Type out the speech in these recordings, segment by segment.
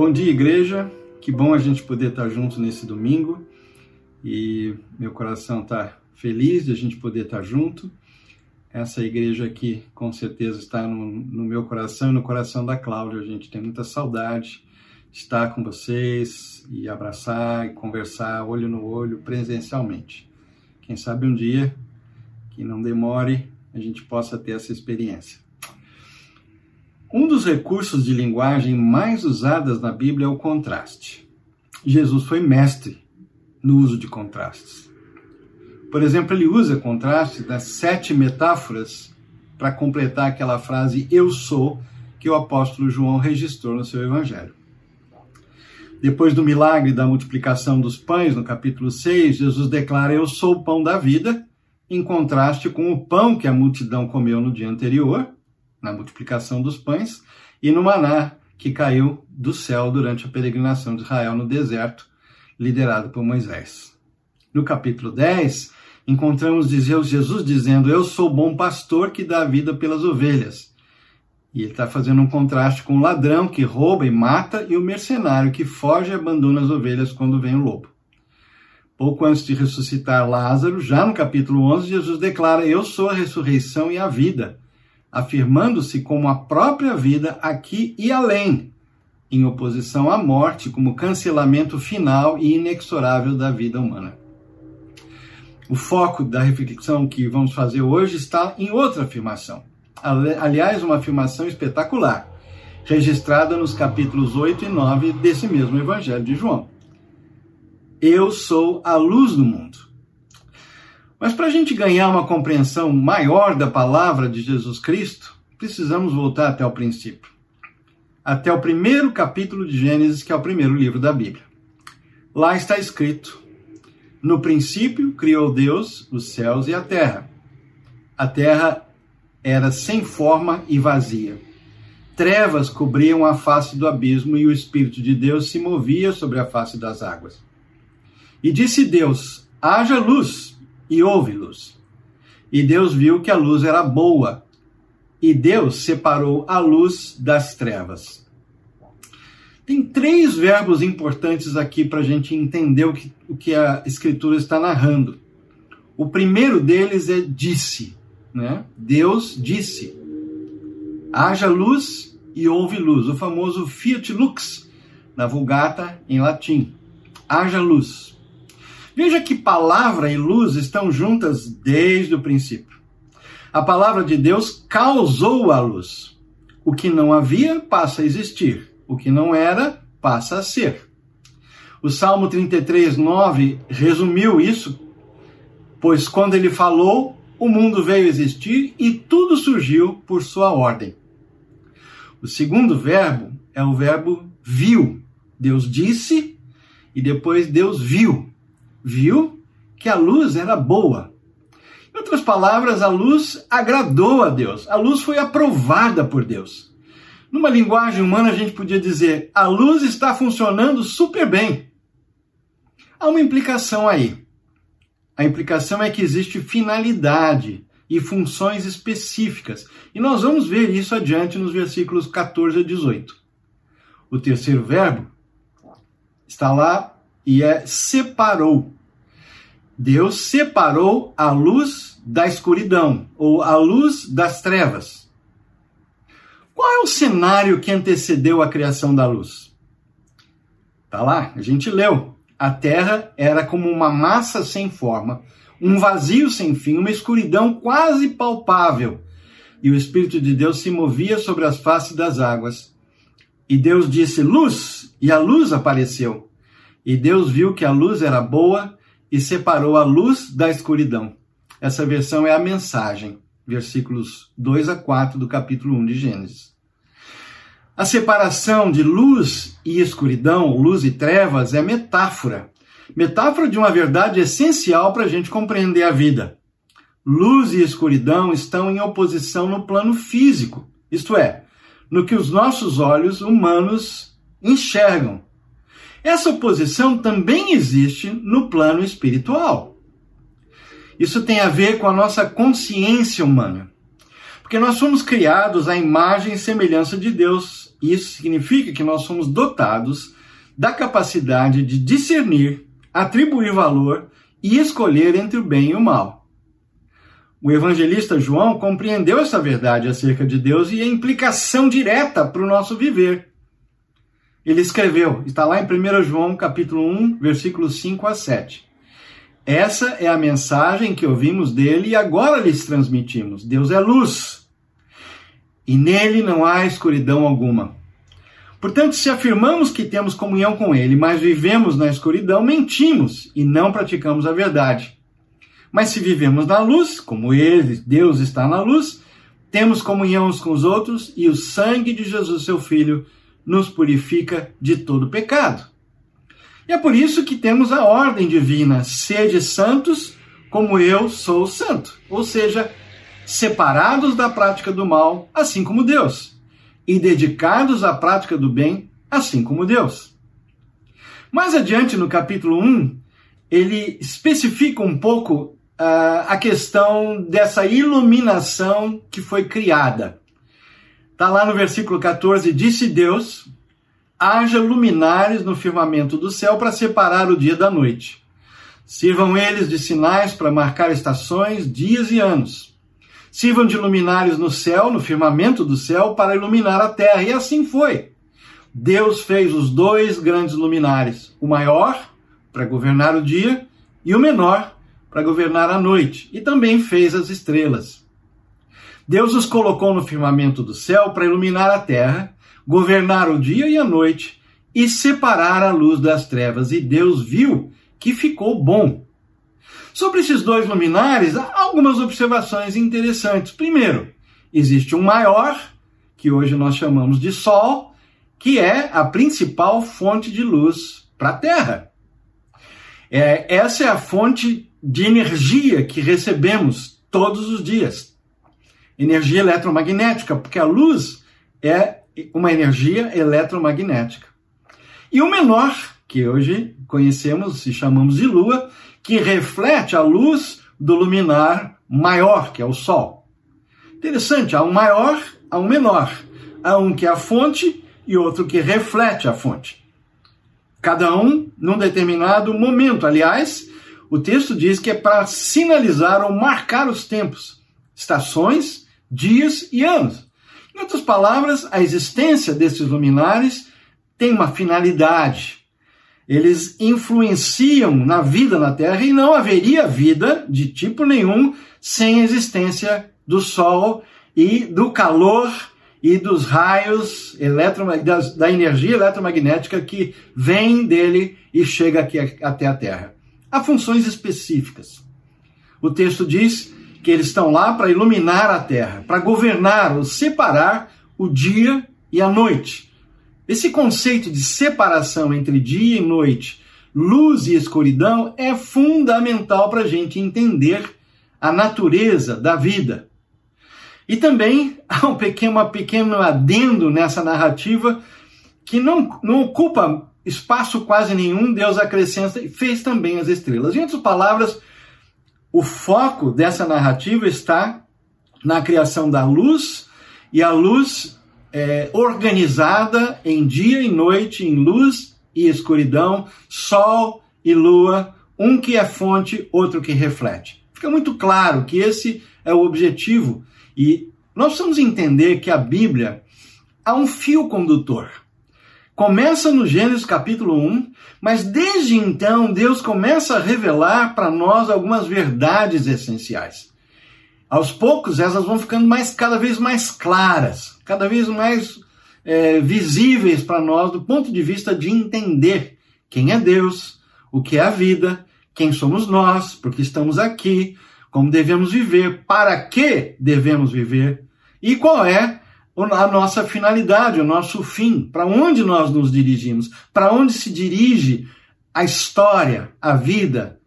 Bom dia, igreja. Que bom a gente poder estar junto nesse domingo. E meu coração está feliz de a gente poder estar junto. Essa igreja aqui, com certeza, está no, no meu coração e no coração da Cláudia. A gente tem muita saudade de estar com vocês e abraçar e conversar olho no olho presencialmente. Quem sabe um dia, que não demore, a gente possa ter essa experiência. Um dos recursos de linguagem mais usados na Bíblia é o contraste. Jesus foi mestre no uso de contrastes. Por exemplo, ele usa contrastes das sete metáforas para completar aquela frase eu sou que o apóstolo João registrou no seu evangelho. Depois do milagre da multiplicação dos pães, no capítulo 6, Jesus declara: Eu sou o pão da vida, em contraste com o pão que a multidão comeu no dia anterior, na multiplicação dos pães, e no maná que caiu do céu durante a peregrinação de Israel no deserto, liderado por Moisés. No capítulo 10, encontramos Jesus dizendo: Eu sou o bom pastor que dá a vida pelas ovelhas. E ele está fazendo um contraste com o ladrão que rouba e mata e o mercenário que foge e abandona as ovelhas quando vem o lobo. Pouco antes de ressuscitar Lázaro, já no capítulo 11, Jesus declara: Eu sou a ressurreição e a vida afirmando-se como a própria vida aqui e além, em oposição à morte como cancelamento final e inexorável da vida humana. O foco da reflexão que vamos fazer hoje está em outra afirmação. Aliás, uma afirmação espetacular, registrada nos capítulos 8 e 9 desse mesmo Evangelho de João. Eu sou a luz do mundo. Mas para a gente ganhar uma compreensão maior da palavra de Jesus Cristo, precisamos voltar até o princípio. Até o primeiro capítulo de Gênesis, que é o primeiro livro da Bíblia. Lá está escrito: No princípio criou Deus os céus e a terra. A terra era sem forma e vazia. Trevas cobriam a face do abismo e o Espírito de Deus se movia sobre a face das águas. E disse Deus: haja luz e houve luz. E Deus viu que a luz era boa, e Deus separou a luz das trevas. Tem três verbos importantes aqui para a gente entender o que, o que a Escritura está narrando. O primeiro deles é disse, né? Deus disse: haja luz e houve luz, o famoso fiat lux, na Vulgata em latim. Haja luz. Veja que palavra e luz estão juntas desde o princípio. A palavra de Deus causou a luz. O que não havia passa a existir. O que não era passa a ser. O Salmo 33, 9 resumiu isso, pois quando ele falou, o mundo veio existir e tudo surgiu por sua ordem. O segundo verbo é o verbo viu. Deus disse e depois Deus viu viu que a luz era boa. Em outras palavras, a luz agradou a Deus, a luz foi aprovada por Deus. Numa linguagem humana, a gente podia dizer: a luz está funcionando super bem. Há uma implicação aí. A implicação é que existe finalidade e funções específicas. E nós vamos ver isso adiante nos versículos 14 a 18. O terceiro verbo está lá e é separou. Deus separou a luz da escuridão, ou a luz das trevas. Qual é o cenário que antecedeu a criação da luz? Tá lá, a gente leu. A terra era como uma massa sem forma, um vazio sem fim, uma escuridão quase palpável. E o Espírito de Deus se movia sobre as faces das águas. E Deus disse: Luz! E a luz apareceu. E Deus viu que a luz era boa e separou a luz da escuridão. Essa versão é a mensagem, versículos 2 a 4 do capítulo 1 de Gênesis. A separação de luz e escuridão, luz e trevas, é metáfora. Metáfora de uma verdade essencial para a gente compreender a vida. Luz e escuridão estão em oposição no plano físico, isto é, no que os nossos olhos humanos enxergam, essa oposição também existe no plano espiritual. Isso tem a ver com a nossa consciência humana. Porque nós somos criados à imagem e semelhança de Deus. Isso significa que nós somos dotados da capacidade de discernir, atribuir valor e escolher entre o bem e o mal. O evangelista João compreendeu essa verdade acerca de Deus e a implicação direta para o nosso viver. Ele escreveu, está lá em 1 João capítulo 1, versículos 5 a 7. Essa é a mensagem que ouvimos dele e agora lhes transmitimos. Deus é luz. E nele não há escuridão alguma. Portanto, se afirmamos que temos comunhão com ele, mas vivemos na escuridão, mentimos e não praticamos a verdade. Mas se vivemos na luz, como ele, Deus está na luz, temos comunhão uns com os outros e o sangue de Jesus, seu filho, nos purifica de todo pecado. E é por isso que temos a ordem divina: sede santos, como eu sou santo. Ou seja, separados da prática do mal, assim como Deus, e dedicados à prática do bem, assim como Deus. Mais adiante, no capítulo 1, ele especifica um pouco uh, a questão dessa iluminação que foi criada. Está lá no versículo 14: Disse Deus: haja luminares no firmamento do céu para separar o dia da noite. Sirvam eles de sinais para marcar estações, dias e anos. Sirvam de luminares no céu, no firmamento do céu, para iluminar a terra. E assim foi. Deus fez os dois grandes luminares, o maior para governar o dia e o menor para governar a noite, e também fez as estrelas. Deus os colocou no firmamento do céu para iluminar a terra governar o dia e a noite e separar a luz das trevas. E Deus viu que ficou bom. Sobre esses dois luminares, há algumas observações interessantes. Primeiro, existe um maior, que hoje nós chamamos de Sol, que é a principal fonte de luz para a Terra. É, essa é a fonte de energia que recebemos todos os dias. Energia eletromagnética, porque a luz é uma energia eletromagnética. E o menor, que hoje conhecemos e chamamos de lua, que reflete a luz do luminar maior, que é o Sol. Interessante, há um maior, há um menor. Há um que é a fonte e outro que reflete a fonte. Cada um num determinado momento. Aliás, o texto diz que é para sinalizar ou marcar os tempos, estações, dias e anos. Em outras palavras, a existência desses luminares tem uma finalidade. Eles influenciam na vida na Terra e não haveria vida de tipo nenhum sem a existência do Sol e do calor e dos raios da energia eletromagnética que vem dele e chega aqui até a Terra. Há funções específicas. O texto diz que eles estão lá para iluminar a terra, para governar ou separar o dia e a noite. Esse conceito de separação entre dia e noite, luz e escuridão, é fundamental para a gente entender a natureza da vida. E também há um pequeno, pequeno adendo nessa narrativa que não, não ocupa espaço quase nenhum, Deus acrescenta e fez também as estrelas. Em outras palavras, o foco dessa narrativa está na criação da luz e a luz é, organizada em dia e noite, em luz e escuridão, sol e lua, um que é fonte, outro que reflete. Fica muito claro que esse é o objetivo e nós precisamos entender que a Bíblia há um fio condutor. Começa no Gênesis capítulo 1, mas desde então Deus começa a revelar para nós algumas verdades essenciais. Aos poucos elas vão ficando mais cada vez mais claras, cada vez mais é, visíveis para nós do ponto de vista de entender quem é Deus, o que é a vida, quem somos nós, porque estamos aqui, como devemos viver, para que devemos viver e qual é a nossa finalidade, o nosso fim, para onde nós nos dirigimos, para onde se dirige a história, a vida.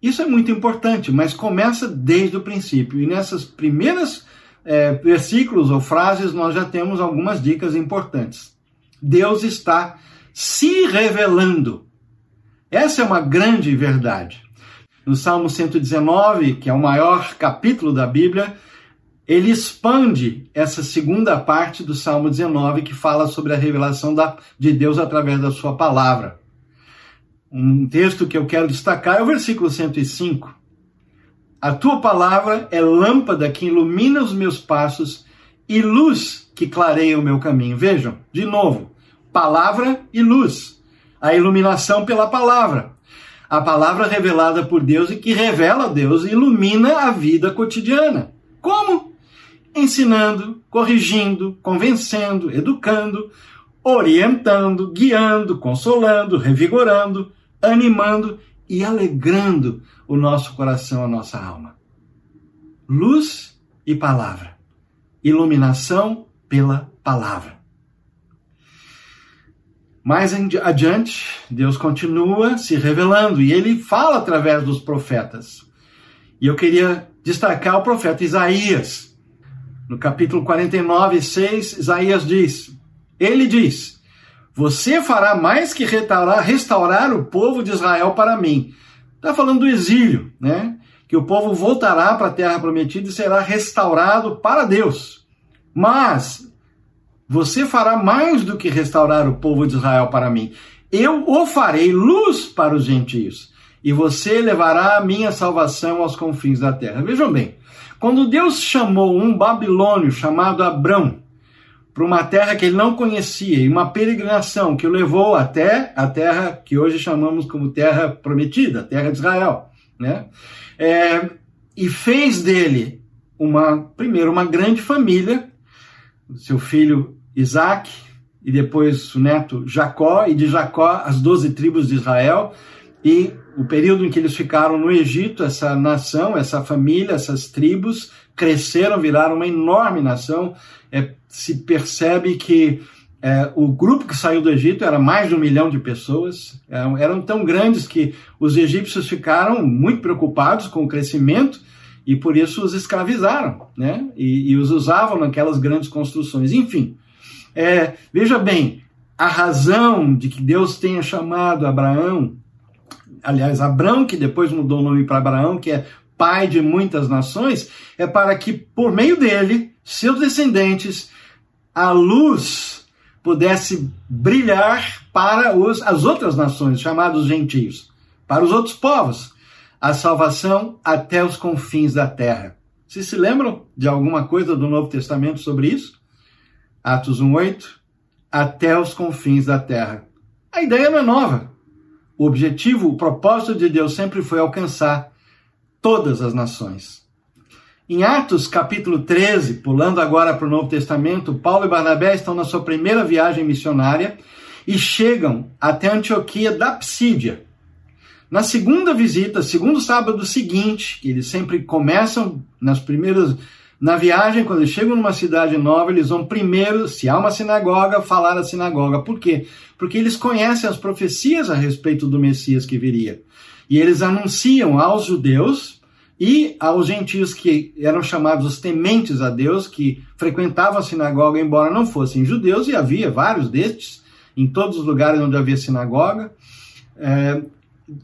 Isso é muito importante, mas começa desde o princípio. E nessas primeiras é, versículos ou frases nós já temos algumas dicas importantes. Deus está se revelando. Essa é uma grande verdade. No Salmo 119, que é o maior capítulo da Bíblia, ele expande essa segunda parte do Salmo 19 que fala sobre a revelação da, de Deus através da sua palavra. Um texto que eu quero destacar é o versículo 105. A tua palavra é lâmpada que ilumina os meus passos e luz que clareia o meu caminho. Vejam, de novo, palavra e luz. A iluminação pela palavra. A palavra revelada por Deus e que revela Deus e ilumina a vida cotidiana. Como? Ensinando, corrigindo, convencendo, educando, orientando, guiando, consolando, revigorando, animando e alegrando o nosso coração, a nossa alma. Luz e palavra. Iluminação pela palavra. Mais adiante, Deus continua se revelando e ele fala através dos profetas. E eu queria destacar o profeta Isaías, no capítulo 49, 6, Isaías diz: Ele diz: Você fará mais que restaurar, restaurar o povo de Israel para mim. Está falando do exílio, né? Que o povo voltará para a terra prometida e será restaurado para Deus. Mas você fará mais do que restaurar o povo de Israel para mim. Eu o farei luz para os gentios, e você levará a minha salvação aos confins da terra. Vejam bem, quando Deus chamou um babilônio chamado Abrão para uma terra que ele não conhecia, e uma peregrinação que o levou até a terra que hoje chamamos como terra prometida, terra de Israel, né? É, e fez dele uma primeiro uma grande família, seu filho Isaac e depois o neto Jacó e de Jacó as doze tribos de Israel e o período em que eles ficaram no Egito, essa nação, essa família, essas tribos cresceram, viraram uma enorme nação. É, se percebe que é, o grupo que saiu do Egito era mais de um milhão de pessoas, eram, eram tão grandes que os egípcios ficaram muito preocupados com o crescimento e por isso os escravizaram, né? E, e os usavam naquelas grandes construções. Enfim, é, veja bem, a razão de que Deus tenha chamado Abraão aliás, Abraão, que depois mudou o nome para Abraão, que é pai de muitas nações, é para que por meio dele, seus descendentes, a luz pudesse brilhar para os, as outras nações, chamados gentios, para os outros povos, a salvação até os confins da terra. Vocês se lembram de alguma coisa do Novo Testamento sobre isso? Atos 1:8 até os confins da terra. A ideia não é nova. O objetivo, o propósito de Deus sempre foi alcançar todas as nações. Em Atos capítulo 13, pulando agora para o Novo Testamento, Paulo e Barnabé estão na sua primeira viagem missionária e chegam até Antioquia da Psídia. Na segunda visita, segundo sábado seguinte, eles sempre começam nas primeiras na viagem, quando eles chegam numa cidade nova, eles vão primeiro, se há uma sinagoga, falar a sinagoga. Por quê? Porque eles conhecem as profecias a respeito do Messias que viria. E eles anunciam aos judeus e aos gentios que eram chamados os tementes a Deus, que frequentavam a sinagoga, embora não fossem judeus, e havia vários destes em todos os lugares onde havia sinagoga. É,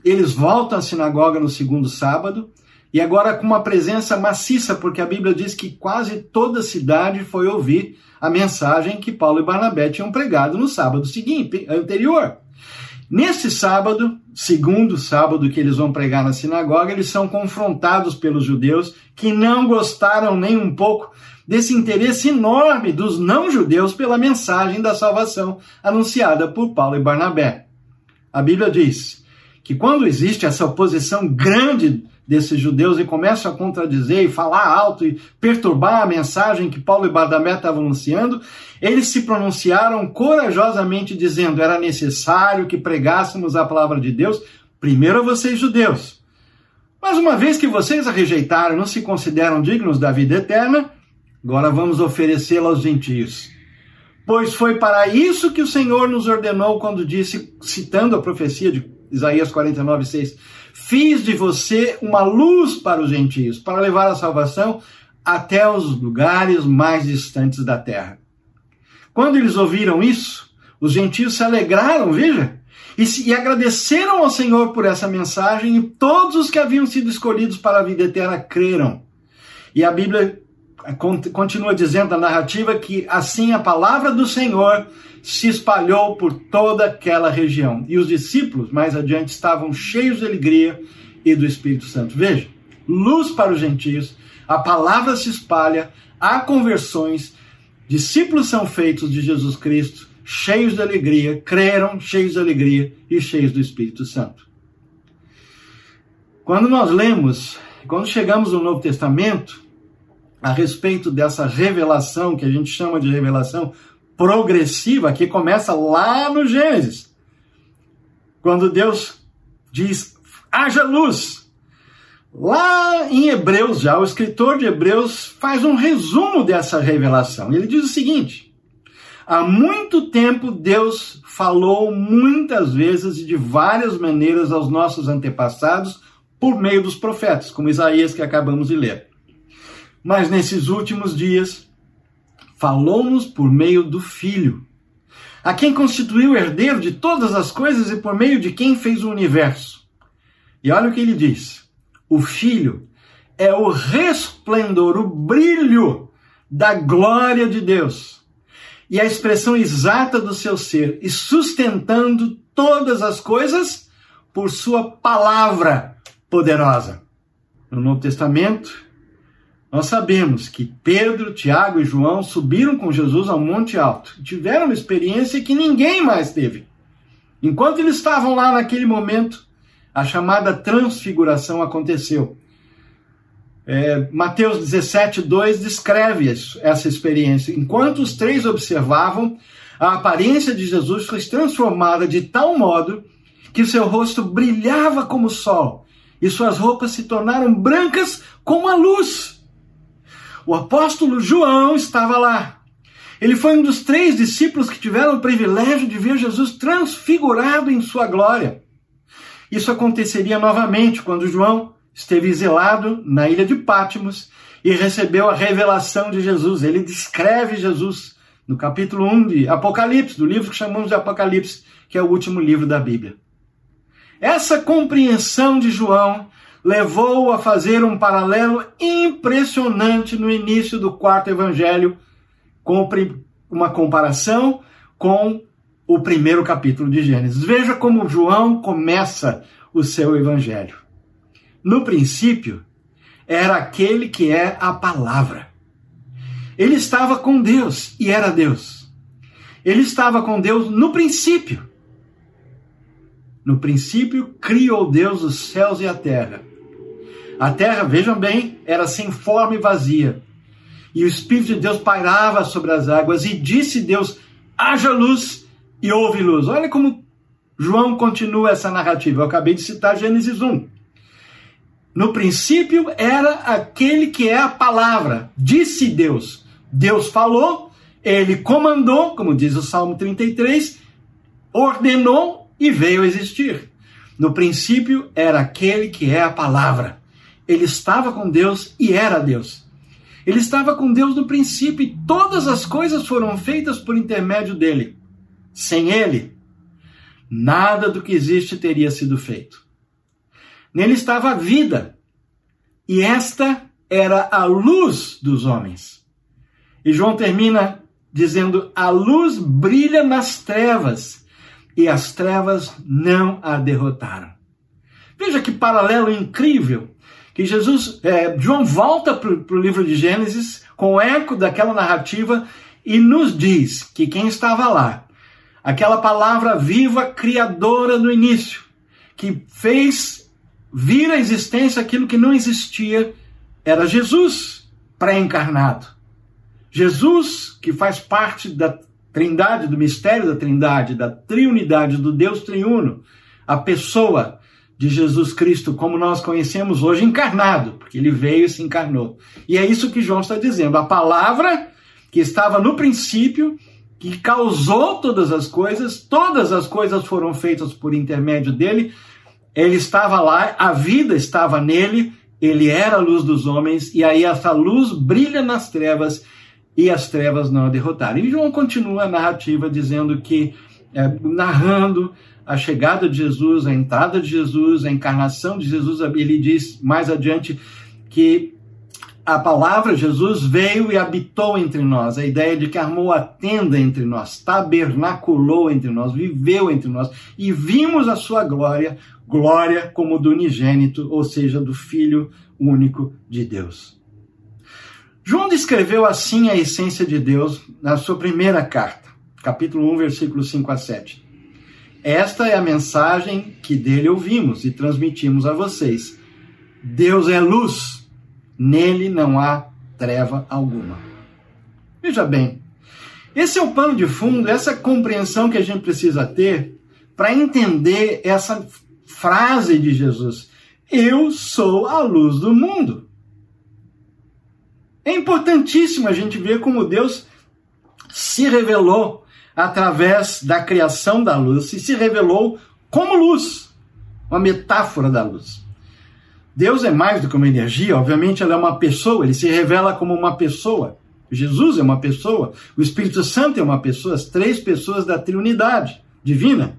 eles voltam à sinagoga no segundo sábado e agora com uma presença maciça, porque a Bíblia diz que quase toda a cidade foi ouvir a mensagem que Paulo e Barnabé tinham pregado no sábado seguinte, anterior. Nesse sábado, segundo sábado que eles vão pregar na sinagoga, eles são confrontados pelos judeus que não gostaram nem um pouco desse interesse enorme dos não-judeus pela mensagem da salvação anunciada por Paulo e Barnabé. A Bíblia diz que quando existe essa oposição grande desses judeus e começam a contradizer e falar alto e perturbar a mensagem que Paulo e Barnabé estavam anunciando, eles se pronunciaram corajosamente dizendo: era necessário que pregássemos a palavra de Deus primeiro a vocês judeus. Mas uma vez que vocês a rejeitaram não se consideram dignos da vida eterna, agora vamos oferecê-la aos gentios. Pois foi para isso que o Senhor nos ordenou quando disse, citando a profecia de Isaías 49, 6, Fiz de você uma luz para os gentios, para levar a salvação até os lugares mais distantes da terra. Quando eles ouviram isso, os gentios se alegraram, veja, e, se, e agradeceram ao Senhor por essa mensagem, e todos os que haviam sido escolhidos para a vida eterna creram. E a Bíblia continua dizendo a narrativa que assim a palavra do Senhor se espalhou por toda aquela região. E os discípulos, mais adiante, estavam cheios de alegria e do Espírito Santo. Veja, luz para os gentios, a palavra se espalha, há conversões, discípulos são feitos de Jesus Cristo, cheios de alegria, creram, cheios de alegria e cheios do Espírito Santo. Quando nós lemos, quando chegamos no Novo Testamento, a respeito dessa revelação que a gente chama de revelação progressiva, que começa lá no Gênesis, quando Deus diz: haja luz. Lá em Hebreus, já o escritor de Hebreus faz um resumo dessa revelação. Ele diz o seguinte: há muito tempo Deus falou muitas vezes e de várias maneiras aos nossos antepassados por meio dos profetas, como Isaías que acabamos de ler. Mas nesses últimos dias, falou-nos por meio do Filho, a quem constituiu herdeiro de todas as coisas e por meio de quem fez o universo. E olha o que ele diz: o Filho é o resplendor, o brilho da glória de Deus e a expressão exata do seu ser, e sustentando todas as coisas por sua palavra poderosa. No Novo Testamento, nós sabemos que Pedro, Tiago e João subiram com Jesus ao Monte Alto. Tiveram uma experiência que ninguém mais teve. Enquanto eles estavam lá naquele momento, a chamada transfiguração aconteceu. É, Mateus 17, 2 descreve isso, essa experiência. Enquanto os três observavam, a aparência de Jesus foi transformada de tal modo que seu rosto brilhava como o sol e suas roupas se tornaram brancas como a luz. O apóstolo João estava lá. Ele foi um dos três discípulos que tiveram o privilégio de ver Jesus transfigurado em sua glória. Isso aconteceria novamente quando João esteve exilado na ilha de Pátimos e recebeu a revelação de Jesus. Ele descreve Jesus no capítulo 1 de Apocalipse, do livro que chamamos de Apocalipse, que é o último livro da Bíblia. Essa compreensão de João levou a fazer um paralelo impressionante no início do quarto evangelho, com uma comparação com o primeiro capítulo de Gênesis. Veja como João começa o seu evangelho. No princípio, era aquele que é a palavra. Ele estava com Deus e era Deus. Ele estava com Deus no princípio. No princípio, criou Deus os céus e a terra. A terra, vejam bem, era sem forma e vazia. E o Espírito de Deus pairava sobre as águas, e disse Deus: haja luz, e houve luz. Olha como João continua essa narrativa. Eu acabei de citar Gênesis 1. No princípio era aquele que é a palavra, disse Deus. Deus falou, ele comandou, como diz o Salmo 33, ordenou e veio a existir. No princípio era aquele que é a palavra. Ele estava com Deus e era Deus. Ele estava com Deus no princípio e todas as coisas foram feitas por intermédio dele. Sem ele, nada do que existe teria sido feito. Nele estava a vida, e esta era a luz dos homens. E João termina dizendo: a luz brilha nas trevas, e as trevas não a derrotaram. Veja que paralelo incrível que Jesus, é, João volta para o livro de Gênesis com o eco daquela narrativa e nos diz que quem estava lá, aquela palavra viva, criadora no início, que fez vir à existência aquilo que não existia, era Jesus pré-encarnado. Jesus, que faz parte da Trindade, do mistério da Trindade, da triunidade do Deus triuno, a pessoa de Jesus Cristo como nós conhecemos hoje encarnado, porque ele veio e se encarnou. E é isso que João está dizendo. A palavra que estava no princípio, que causou todas as coisas, todas as coisas foram feitas por intermédio dele. Ele estava lá, a vida estava nele, ele era a luz dos homens, e aí essa luz brilha nas trevas e as trevas não a derrotaram. E João continua a narrativa dizendo que, é, narrando a chegada de Jesus, a entrada de Jesus, a encarnação de Jesus, ele diz mais adiante que a palavra Jesus veio e habitou entre nós. A ideia de que armou a tenda entre nós, tabernaculou entre nós, viveu entre nós e vimos a sua glória, glória como do unigênito, ou seja, do Filho único de Deus. João descreveu assim a essência de Deus na sua primeira carta, capítulo 1, versículos 5 a 7. Esta é a mensagem que dele ouvimos e transmitimos a vocês. Deus é luz Nele não há treva alguma. Veja bem, esse é o pano de fundo, essa compreensão que a gente precisa ter para entender essa frase de Jesus: Eu sou a luz do mundo. É importantíssimo a gente ver como Deus se revelou através da criação da luz e se revelou como luz, uma metáfora da luz. Deus é mais do que uma energia, obviamente ela é uma pessoa, ele se revela como uma pessoa. Jesus é uma pessoa, o Espírito Santo é uma pessoa, as três pessoas da Trinidade divina.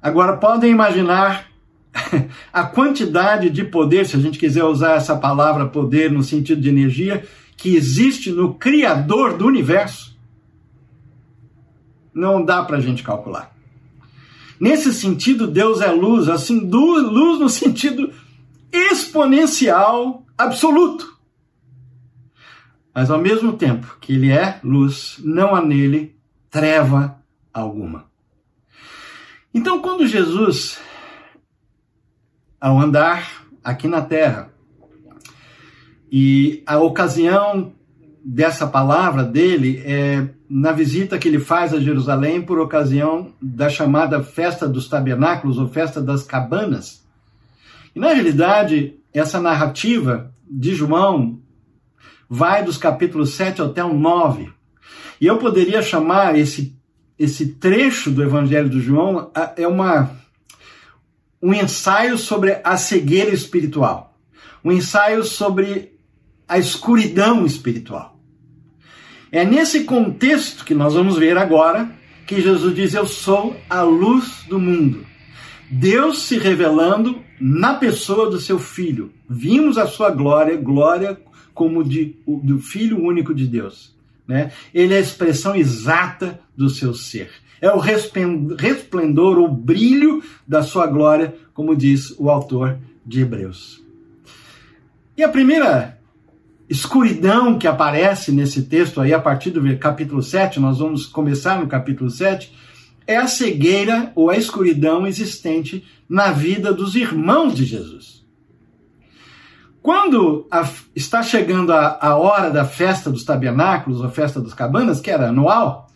Agora podem imaginar a quantidade de poder, se a gente quiser usar essa palavra poder no sentido de energia, que existe no Criador do universo. Não dá para a gente calcular. Nesse sentido, Deus é luz, assim, luz no sentido exponencial absoluto. Mas ao mesmo tempo que ele é luz, não há nele treva alguma. Então, quando Jesus, ao andar aqui na terra, e a ocasião dessa palavra dele é na visita que ele faz a Jerusalém por ocasião da chamada Festa dos Tabernáculos ou Festa das Cabanas. E na realidade, essa narrativa de João vai dos capítulos 7 até o 9. E eu poderia chamar esse, esse trecho do Evangelho do João é uma um ensaio sobre a cegueira espiritual, um ensaio sobre a escuridão espiritual. É nesse contexto que nós vamos ver agora que Jesus diz: Eu sou a luz do mundo. Deus se revelando na pessoa do seu Filho. Vimos a sua glória, glória como de, do Filho único de Deus. Né? Ele é a expressão exata do seu ser. É o resplendor, o brilho da sua glória, como diz o autor de Hebreus. E a primeira escuridão que aparece nesse texto aí, a partir do capítulo 7, nós vamos começar no capítulo 7, é a cegueira ou a escuridão existente na vida dos irmãos de Jesus. Quando a, está chegando a, a hora da festa dos tabernáculos, ou festa das cabanas, que era anual,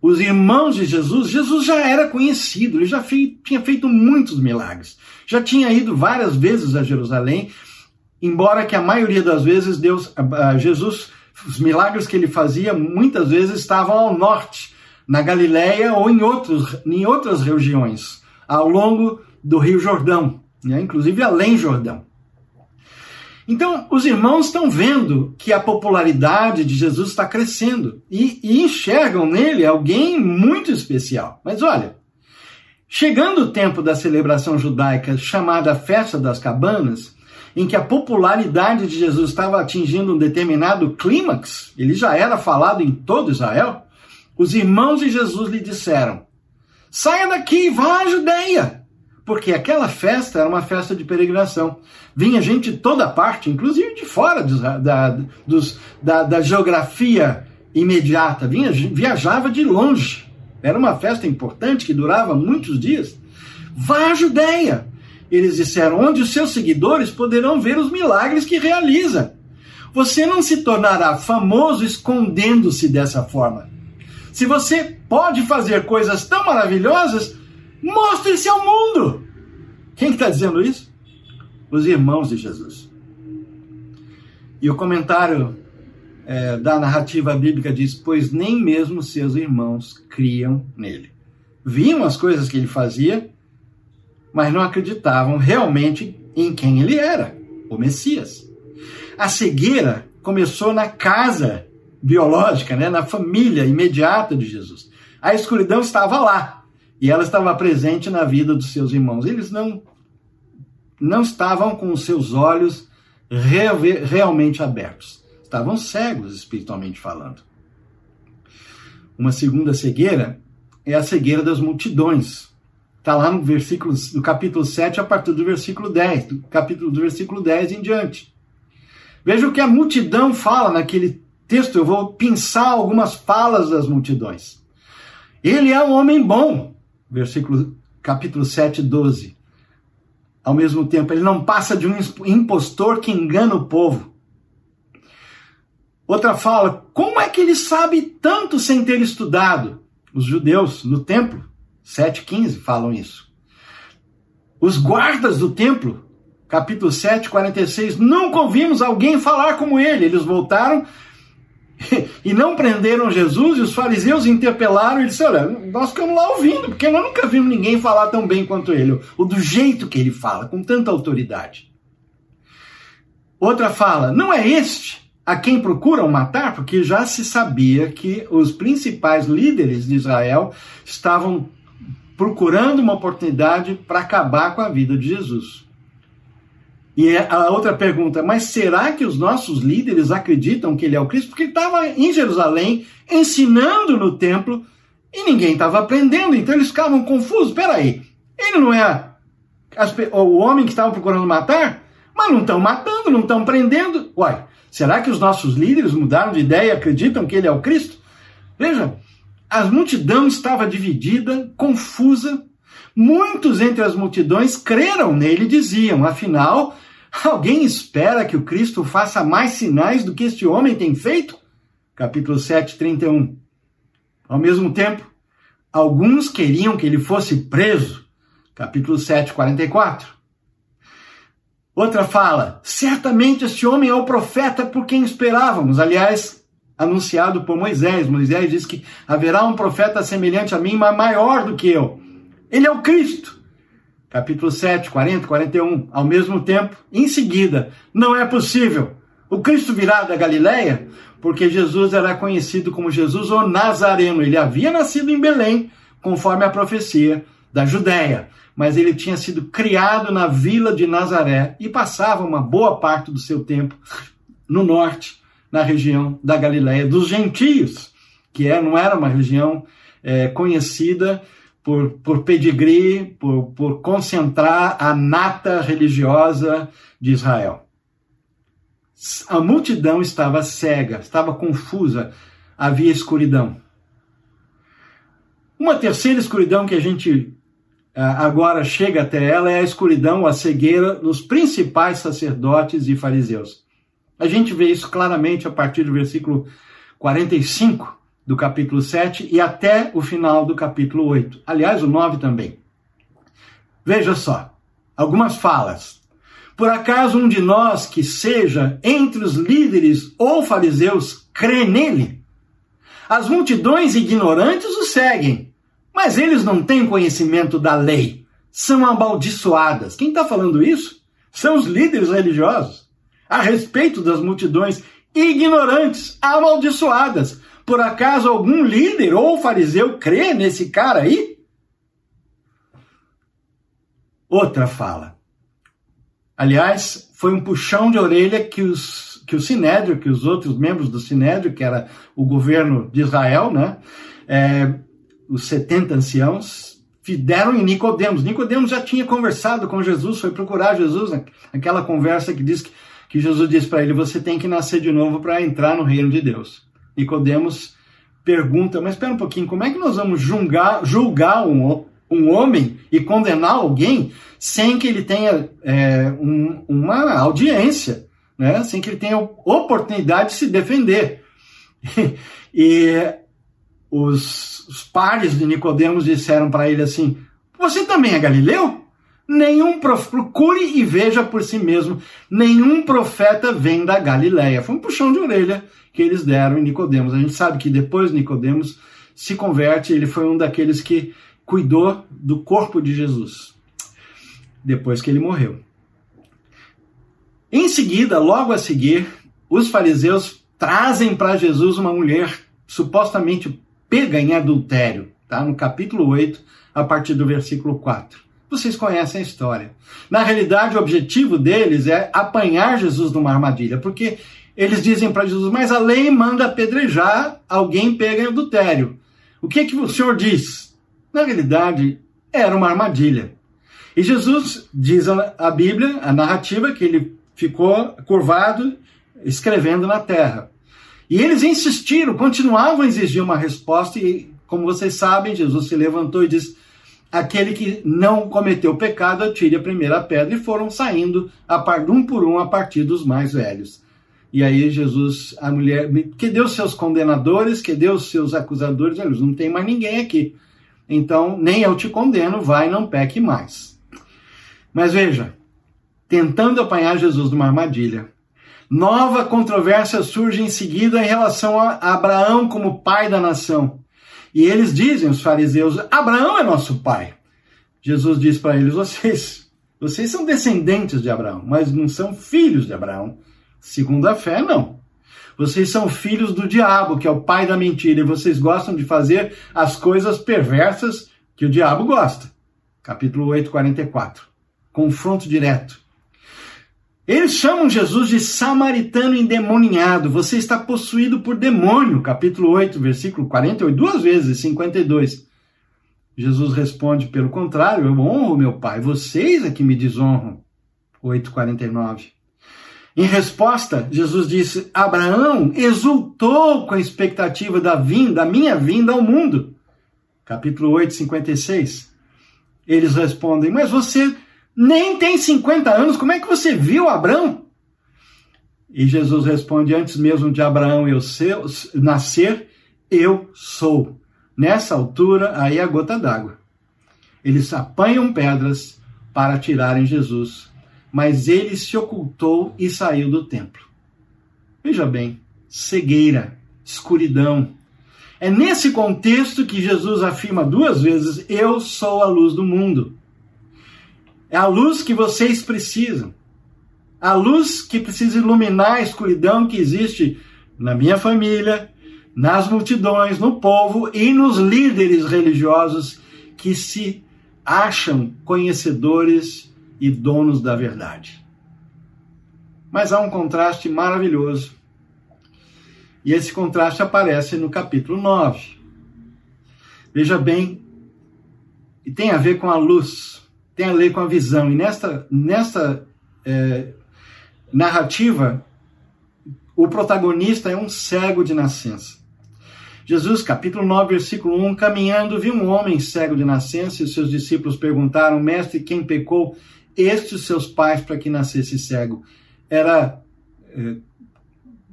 os irmãos de Jesus, Jesus já era conhecido, ele já fei, tinha feito muitos milagres, já tinha ido várias vezes a Jerusalém, embora que a maioria das vezes Deus, Jesus, os milagres que ele fazia muitas vezes estavam ao norte, na Galileia ou em, outros, em outras regiões, ao longo do Rio Jordão, né? inclusive além Jordão. Então, os irmãos estão vendo que a popularidade de Jesus está crescendo e, e enxergam nele alguém muito especial. Mas olha, chegando o tempo da celebração judaica chamada Festa das Cabanas, em que a popularidade de Jesus estava atingindo um determinado clímax, ele já era falado em todo Israel, os irmãos de Jesus lhe disseram: saia daqui, vá à Judeia. Porque aquela festa era uma festa de peregrinação. Vinha gente de toda parte, inclusive de fora dos, da, dos, da, da geografia imediata, vinha, viajava de longe. Era uma festa importante que durava muitos dias. Vá à Judeia. Eles disseram: onde os seus seguidores poderão ver os milagres que realiza. Você não se tornará famoso escondendo-se dessa forma. Se você pode fazer coisas tão maravilhosas, mostre-se ao mundo. Quem está dizendo isso? Os irmãos de Jesus. E o comentário é, da narrativa bíblica diz: Pois nem mesmo seus irmãos criam nele. Viam as coisas que ele fazia, mas não acreditavam realmente em quem ele era, o Messias. A cegueira começou na casa biológica, né, na família imediata de Jesus. A escuridão estava lá e ela estava presente na vida dos seus irmãos. Eles não não estavam com os seus olhos realmente abertos. Estavam cegos espiritualmente falando. Uma segunda cegueira é a cegueira das multidões. Está lá no versículo, no capítulo 7, a partir do versículo 10, do capítulo do versículo 10 em diante. Veja o que a multidão fala naquele texto, eu vou pensar algumas falas das multidões. Ele é um homem bom, versículo capítulo 7, 12. Ao mesmo tempo, ele não passa de um impostor que engana o povo. Outra fala, como é que ele sabe tanto sem ter estudado? Os judeus no templo, 7,15, falam isso. Os guardas do templo, capítulo 7, 46, nunca ouvimos alguém falar como ele. Eles voltaram e não prenderam Jesus, e os fariseus interpelaram e disseram: Olha, nós ficamos lá ouvindo, porque nós nunca vimos ninguém falar tão bem quanto ele, ou do jeito que ele fala, com tanta autoridade. Outra fala: Não é este a quem procuram matar, porque já se sabia que os principais líderes de Israel estavam procurando uma oportunidade para acabar com a vida de Jesus. E é a outra pergunta, mas será que os nossos líderes acreditam que ele é o Cristo? Porque ele estava em Jerusalém ensinando no templo e ninguém estava aprendendo, então eles ficavam confusos. Espera aí, ele não é o homem que estavam procurando matar? Mas não estão matando, não estão prendendo. Uai, será que os nossos líderes mudaram de ideia e acreditam que ele é o Cristo? Veja, a multidão estava dividida, confusa. Muitos entre as multidões creram nele e diziam: afinal, alguém espera que o Cristo faça mais sinais do que este homem tem feito? Capítulo 7, 31. Ao mesmo tempo, alguns queriam que ele fosse preso. Capítulo 7, 44. Outra fala: certamente este homem é o profeta por quem esperávamos. Aliás, anunciado por Moisés. Moisés diz que haverá um profeta semelhante a mim, mas maior do que eu. Ele é o Cristo. Capítulo 7, 40, 41. Ao mesmo tempo, em seguida, não é possível. O Cristo virá da Galileia, porque Jesus era conhecido como Jesus o Nazareno. Ele havia nascido em Belém, conforme a profecia da Judéia mas ele tinha sido criado na vila de Nazaré e passava uma boa parte do seu tempo no norte, na região da Galiléia dos gentios, que é, não era uma região é, conhecida por, por pedigree, por, por concentrar a nata religiosa de Israel. A multidão estava cega, estava confusa, havia escuridão. Uma terceira escuridão que a gente ah, agora chega até ela é a escuridão, a cegueira dos principais sacerdotes e fariseus. A gente vê isso claramente a partir do versículo 45 do capítulo 7 e até o final do capítulo 8. Aliás, o 9 também. Veja só, algumas falas. Por acaso um de nós que seja entre os líderes ou fariseus crê nele? As multidões ignorantes o seguem mas eles não têm conhecimento da lei. São amaldiçoadas. Quem está falando isso? São os líderes religiosos. A respeito das multidões ignorantes, amaldiçoadas. Por acaso algum líder ou fariseu crê nesse cara aí? Outra fala. Aliás, foi um puxão de orelha que os que o Sinédrio, que os outros membros do Sinédrio, que era o governo de Israel, né, é, os 70 anciãos, deram em Nicodemos. Nicodemos já tinha conversado com Jesus, foi procurar Jesus, aquela conversa que diz que, que Jesus disse para ele: você tem que nascer de novo para entrar no reino de Deus. Nicodemos pergunta: mas espera um pouquinho, como é que nós vamos julgar, julgar um, um homem e condenar alguém sem que ele tenha é, um, uma audiência, né? sem que ele tenha oportunidade de se defender? e os, os pares de Nicodemos disseram para ele assim: Você também é galileu? Nenhum prof... procure e veja por si mesmo. Nenhum profeta vem da Galileia. Foi um puxão de orelha que eles deram em Nicodemos. A gente sabe que depois Nicodemos se converte, ele foi um daqueles que cuidou do corpo de Jesus depois que ele morreu. Em seguida, logo a seguir, os fariseus trazem para Jesus uma mulher supostamente pega em adultério, tá? No capítulo 8, a partir do versículo 4. Vocês conhecem a história. Na realidade, o objetivo deles é apanhar Jesus numa armadilha, porque eles dizem para Jesus, mas a lei manda apedrejar alguém pega em adultério. O que é que o Senhor diz? Na realidade, era uma armadilha. E Jesus diz a Bíblia, a narrativa, que ele ficou curvado, escrevendo na terra. E eles insistiram, continuavam a exigir uma resposta, e como vocês sabem, Jesus se levantou e disse: Aquele que não cometeu pecado, atire a primeira pedra, e foram saindo par, um por um a partir dos mais velhos. E aí Jesus, a mulher, que deu seus condenadores, que deu seus acusadores, eles não tem mais ninguém aqui. Então, nem eu te condeno, vai, não peque mais. Mas veja, tentando apanhar Jesus numa armadilha, nova controvérsia surge em seguida em relação a Abraão como pai da nação. E eles dizem, os fariseus, Abraão é nosso pai. Jesus diz para eles, vocês, vocês são descendentes de Abraão, mas não são filhos de Abraão. Segundo a fé, não. Vocês são filhos do diabo, que é o pai da mentira, e vocês gostam de fazer as coisas perversas que o diabo gosta. Capítulo 8, 44. Confronto direto. Eles chamam Jesus de samaritano endemoniado. Você está possuído por demônio. Capítulo 8, versículo 48, duas vezes, 52. Jesus responde, pelo contrário, eu honro meu Pai, vocês é que me desonram. 8,49. Em resposta, Jesus disse: Abraão exultou com a expectativa da vinda, da minha vinda ao mundo. Capítulo 8, 56. Eles respondem: Mas você nem tem 50 anos, como é que você viu Abraão? E Jesus responde: Antes mesmo de Abraão eu ser, nascer, eu sou. Nessa altura, aí é a gota d'água. Eles apanham pedras para tirarem Jesus mas ele se ocultou e saiu do templo. Veja bem, cegueira, escuridão. É nesse contexto que Jesus afirma duas vezes: Eu sou a luz do mundo. É a luz que vocês precisam. A luz que precisa iluminar a escuridão que existe na minha família, nas multidões, no povo e nos líderes religiosos que se acham conhecedores e donos da verdade. Mas há um contraste maravilhoso. E esse contraste aparece no capítulo 9. Veja bem, e tem a ver com a luz, tem a ver com a visão. E nesta, nesta é, narrativa, o protagonista é um cego de nascença. Jesus, capítulo 9, versículo 1, caminhando, viu um homem cego de nascença e seus discípulos perguntaram, mestre, quem pecou, estes seus pais para que nascesse cego. Era é,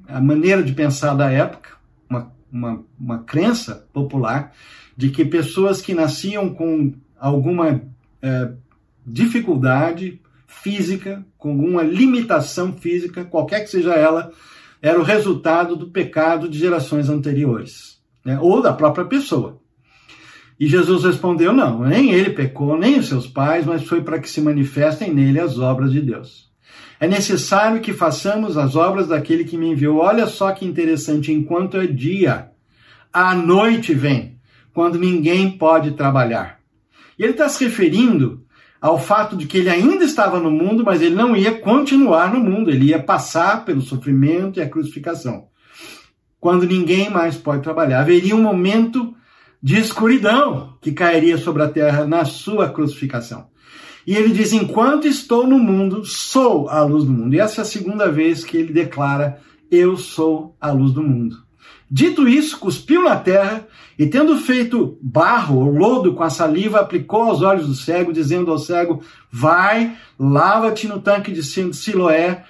a maneira de pensar da época, uma, uma, uma crença popular de que pessoas que nasciam com alguma é, dificuldade física, com alguma limitação física, qualquer que seja ela, era o resultado do pecado de gerações anteriores, né? ou da própria pessoa. E Jesus respondeu: Não, nem ele pecou, nem os seus pais, mas foi para que se manifestem nele as obras de Deus. É necessário que façamos as obras daquele que me enviou. Olha só que interessante, enquanto é dia, a noite vem, quando ninguém pode trabalhar. E ele está se referindo ao fato de que ele ainda estava no mundo, mas ele não ia continuar no mundo, ele ia passar pelo sofrimento e a crucificação. Quando ninguém mais pode trabalhar, haveria um momento de escuridão que cairia sobre a terra na sua crucificação. E ele diz: Enquanto estou no mundo, sou a luz do mundo. E essa é a segunda vez que ele declara: Eu sou a luz do mundo. Dito isso, cuspiu na terra e, tendo feito barro ou lodo com a saliva, aplicou aos olhos do cego, dizendo ao cego: Vai, lava-te no tanque de Siloé.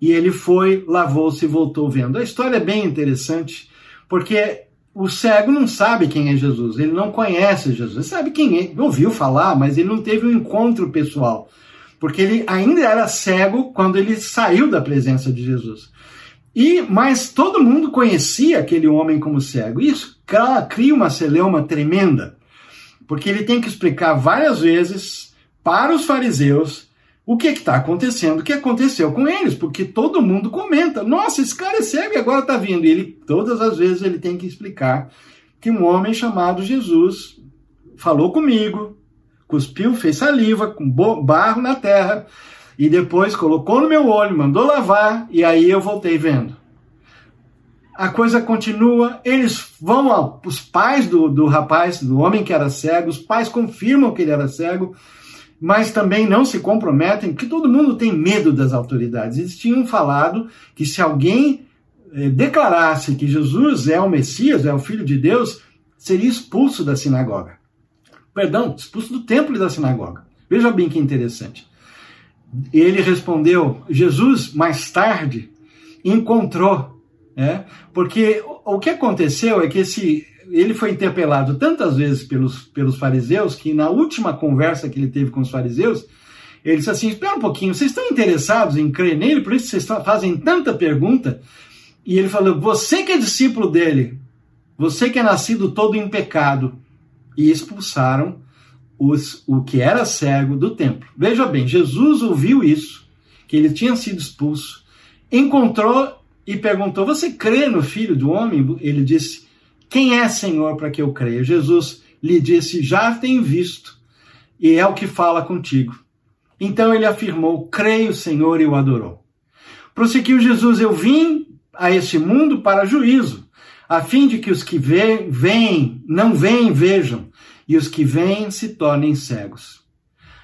E ele foi, lavou-se e voltou vendo. A história é bem interessante, porque o cego não sabe quem é Jesus, ele não conhece Jesus, ele sabe quem é, ouviu falar, mas ele não teve um encontro pessoal, porque ele ainda era cego quando ele saiu da presença de Jesus. E mas todo mundo conhecia aquele homem como cego. Isso cria uma celeuma tremenda, porque ele tem que explicar várias vezes para os fariseus o que está acontecendo, o que aconteceu com eles, porque todo mundo comenta, nossa, esse cara é cego e agora está vindo. E ele, todas as vezes, ele tem que explicar que um homem chamado Jesus falou comigo, cuspiu, fez saliva com barro na terra e depois colocou no meu olho, mandou lavar e aí eu voltei vendo. A coisa continua, eles vão ao, os pais do, do rapaz, do homem que era cego, os pais confirmam que ele era cego, mas também não se comprometem, porque todo mundo tem medo das autoridades. Eles tinham falado que se alguém eh, declarasse que Jesus é o Messias, é o Filho de Deus, seria expulso da sinagoga. Perdão, expulso do templo e da sinagoga. Veja bem que interessante. Ele respondeu, Jesus, mais tarde, encontrou, né? porque o que aconteceu é que esse, ele foi interpelado tantas vezes pelos, pelos fariseus que na última conversa que ele teve com os fariseus, ele disse assim: Espera um pouquinho, vocês estão interessados em crer nele, por isso vocês fazem tanta pergunta? E ele falou: Você que é discípulo dele, você que é nascido todo em pecado, e expulsaram os, o que era cego do templo. Veja bem, Jesus ouviu isso, que ele tinha sido expulso, encontrou e perguntou: Você crê no Filho do Homem? Ele disse: Quem é Senhor para que eu creia? Jesus lhe disse: Já tem visto, e é o que fala contigo. Então ele afirmou: Creio, Senhor, e o adorou. Prosseguiu Jesus: Eu vim a este mundo para juízo, a fim de que os que veem, não veem, vejam, e os que veem se tornem cegos.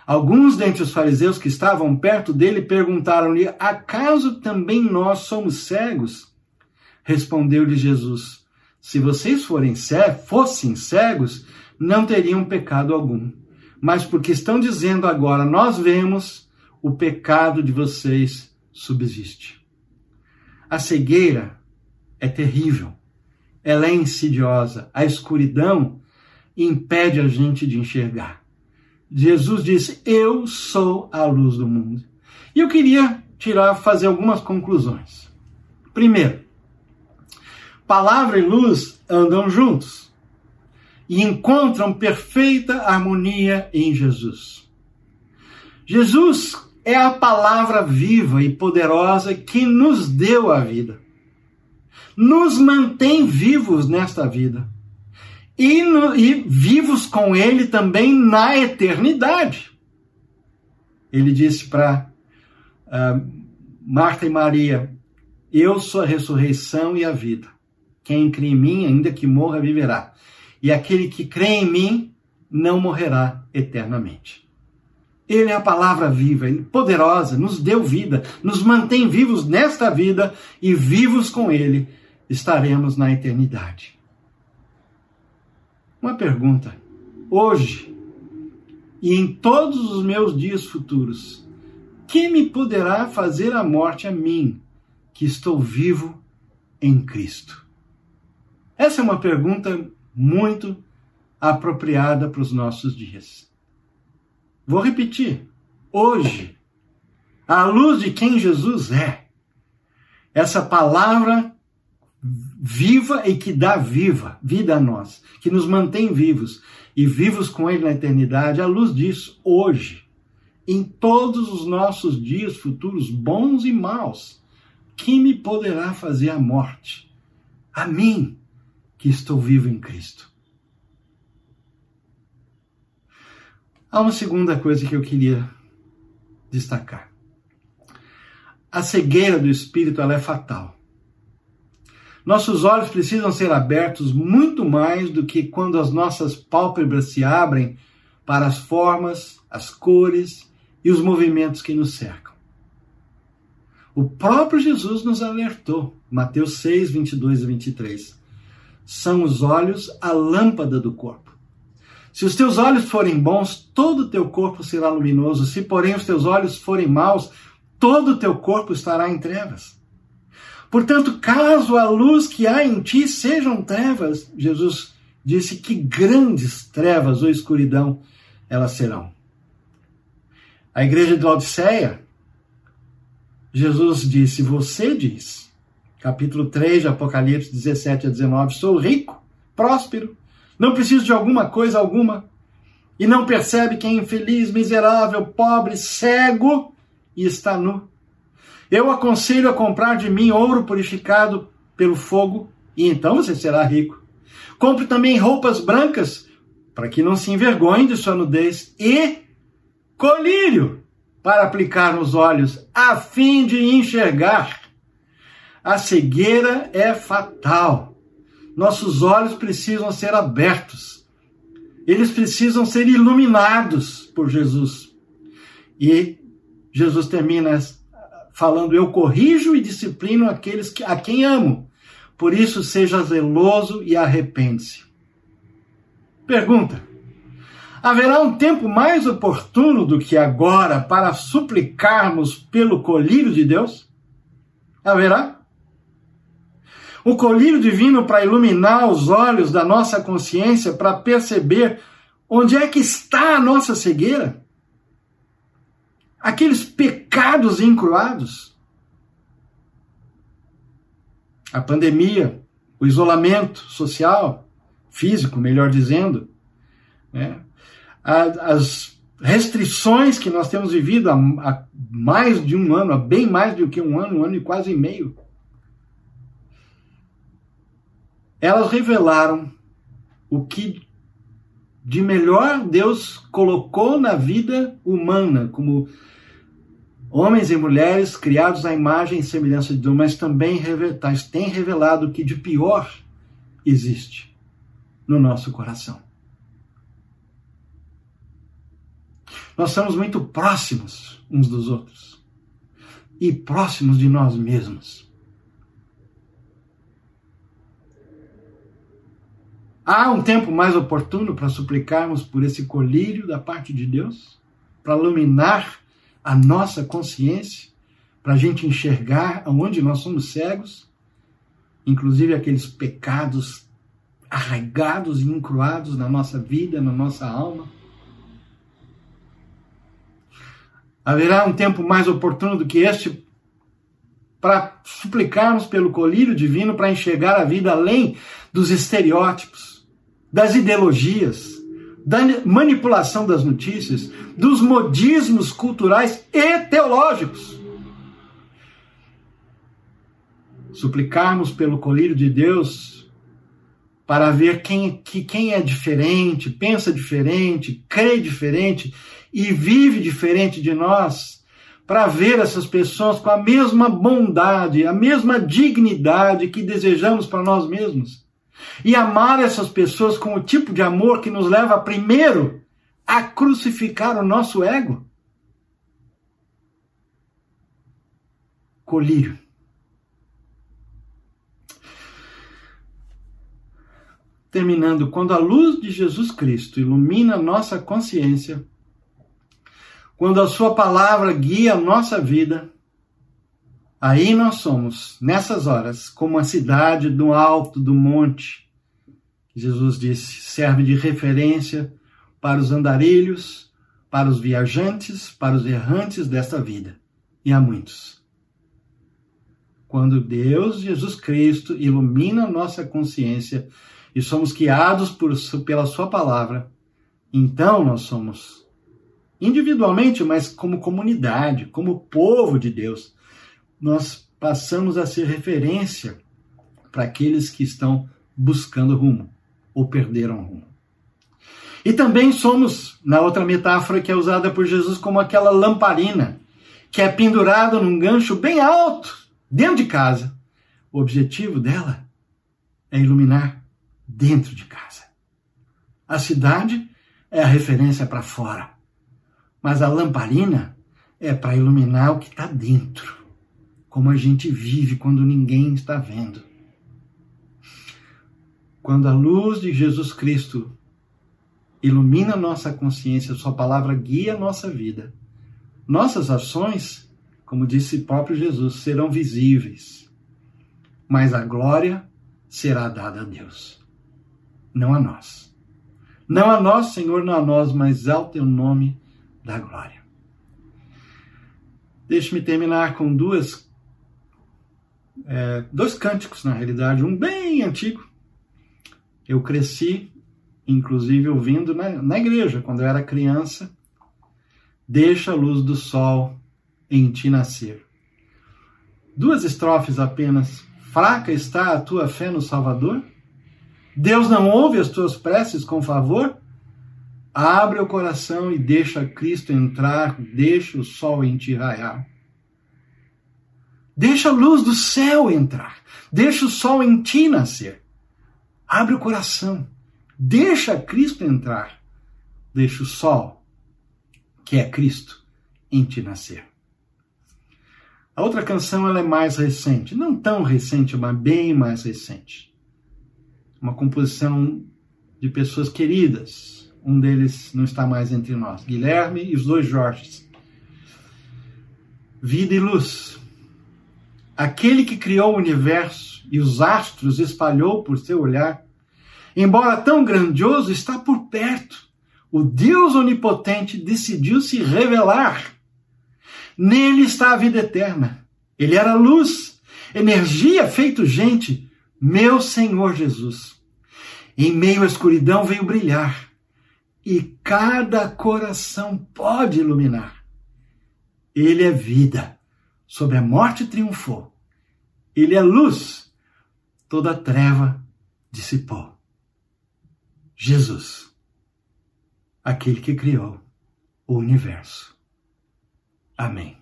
Alguns dentre os fariseus que estavam perto dele perguntaram-lhe: Acaso também nós somos cegos? Respondeu-lhe Jesus: Se vocês forem cegos, fossem cegos, não teriam pecado algum. Mas porque estão dizendo agora, nós vemos, o pecado de vocês subsiste. A cegueira é terrível, ela é insidiosa. A escuridão impede a gente de enxergar. Jesus disse: Eu sou a luz do mundo. E eu queria tirar, fazer algumas conclusões. Primeiro, palavra e luz andam juntos e encontram perfeita harmonia em Jesus. Jesus é a palavra viva e poderosa que nos deu a vida. Nos mantém vivos nesta vida e, no, e vivos com Ele também na eternidade. Ele disse para uh, Marta e Maria: Eu sou a ressurreição e a vida. Quem crê em mim, ainda que morra, viverá. E aquele que crê em mim não morrerá eternamente. Ele é a palavra viva, poderosa, nos deu vida, nos mantém vivos nesta vida e vivos com Ele estaremos na eternidade. Uma pergunta. Hoje e em todos os meus dias futuros, quem me poderá fazer a morte a mim, que estou vivo em Cristo? Essa é uma pergunta muito apropriada para os nossos dias. Vou repetir. Hoje, à luz de quem Jesus é, essa palavra viva e que dá viva, vida a nós, que nos mantém vivos e vivos com Ele na eternidade, à luz disso, hoje, em todos os nossos dias futuros, bons e maus, quem me poderá fazer a morte? A mim, que estou vivo em Cristo. Há uma segunda coisa que eu queria destacar. A cegueira do espírito ela é fatal. Nossos olhos precisam ser abertos muito mais do que quando as nossas pálpebras se abrem para as formas, as cores e os movimentos que nos cercam. O próprio Jesus nos alertou, Mateus 6, 22 e 23. São os olhos a lâmpada do corpo. Se os teus olhos forem bons, todo o teu corpo será luminoso. Se, porém, os teus olhos forem maus, todo o teu corpo estará em trevas. Portanto, caso a luz que há em ti sejam trevas, Jesus disse que grandes trevas ou escuridão elas serão. A igreja de Laodiceia, Jesus disse: Você diz, capítulo 3 de Apocalipse 17 a 19, sou rico, próspero, não preciso de alguma coisa alguma, e não percebe que é infeliz, miserável, pobre, cego e está nu. Eu aconselho a comprar de mim ouro purificado pelo fogo, e então você será rico. Compre também roupas brancas para que não se envergonhe de sua nudez, e colírio para aplicar nos olhos, a fim de enxergar. A cegueira é fatal. Nossos olhos precisam ser abertos. Eles precisam ser iluminados por Jesus. E Jesus termina falando: Eu corrijo e disciplino aqueles a quem amo. Por isso, seja zeloso e arrepende-se. Pergunta: Haverá um tempo mais oportuno do que agora para suplicarmos pelo colírio de Deus? Haverá? O colírio divino para iluminar os olhos da nossa consciência, para perceber onde é que está a nossa cegueira? Aqueles pecados encruados? A pandemia, o isolamento social, físico, melhor dizendo, né? as restrições que nós temos vivido há, mais de um ano, há bem mais do que um ano, um ano e quase meio, elas revelaram o que de melhor Deus colocou na vida humana, como homens e mulheres criados à imagem e semelhança de Deus, mas também tem revelado o que de pior existe no nosso coração. Nós somos muito próximos uns dos outros e próximos de nós mesmos. Há um tempo mais oportuno para suplicarmos por esse colírio da parte de Deus, para iluminar a nossa consciência, para a gente enxergar aonde nós somos cegos, inclusive aqueles pecados arraigados e encruados na nossa vida, na nossa alma. Haverá um tempo mais oportuno do que este para suplicarmos pelo colírio divino para enxergar a vida além dos estereótipos, das ideologias, da manipulação das notícias, dos modismos culturais e teológicos. Suplicarmos pelo colírio de Deus para ver quem, que, quem é diferente, pensa diferente, crê diferente e vive diferente de nós, para ver essas pessoas com a mesma bondade, a mesma dignidade que desejamos para nós mesmos. E amar essas pessoas com o tipo de amor que nos leva primeiro a crucificar o nosso ego. Colírio. Terminando, quando a luz de Jesus Cristo ilumina nossa consciência, quando a Sua palavra guia a nossa vida, aí nós somos, nessas horas, como a cidade do alto do monte. Jesus disse, serve de referência para os andarilhos, para os viajantes, para os errantes desta vida. E há muitos. Quando Deus, Jesus Cristo, ilumina nossa consciência e somos guiados por, pela Sua palavra, então nós somos individualmente, mas como comunidade, como povo de Deus, nós passamos a ser referência para aqueles que estão buscando rumo ou perderam rumo. E também somos, na outra metáfora que é usada por Jesus, como aquela lamparina que é pendurada num gancho bem alto dentro de casa. O objetivo dela é iluminar dentro de casa. A cidade é a referência para fora. Mas a lamparina é para iluminar o que está dentro, como a gente vive quando ninguém está vendo. Quando a luz de Jesus Cristo ilumina nossa consciência, Sua palavra guia nossa vida, nossas ações, como disse o próprio Jesus, serão visíveis, mas a glória será dada a Deus, não a nós. Não a nós, Senhor, não a nós, mas ao teu nome da glória. Deixe-me terminar com duas, é, dois cânticos, na realidade, um bem antigo. Eu cresci, inclusive, ouvindo na, na igreja, quando eu era criança. Deixa a luz do sol em ti nascer. Duas estrofes apenas. Fraca está a tua fé no Salvador? Deus não ouve as tuas preces com favor? Abre o coração e deixa Cristo entrar, deixa o sol em ti raiar. Deixa a luz do céu entrar, deixa o sol em ti nascer. Abre o coração, deixa Cristo entrar, deixa o sol, que é Cristo, em ti nascer. A outra canção ela é mais recente, não tão recente, mas bem mais recente. Uma composição de pessoas queridas. Um deles não está mais entre nós, Guilherme e os dois Jorges. Vida e luz. Aquele que criou o universo e os astros espalhou por seu olhar, embora tão grandioso, está por perto. O Deus onipotente decidiu se revelar Nele está a vida eterna. Ele era luz, energia feito gente, meu Senhor Jesus. Em meio à escuridão veio brilhar, e cada coração pode iluminar. Ele é vida, sobre a morte triunfou. Ele é luz, toda treva dissipou. Jesus, aquele que criou o universo. Amém.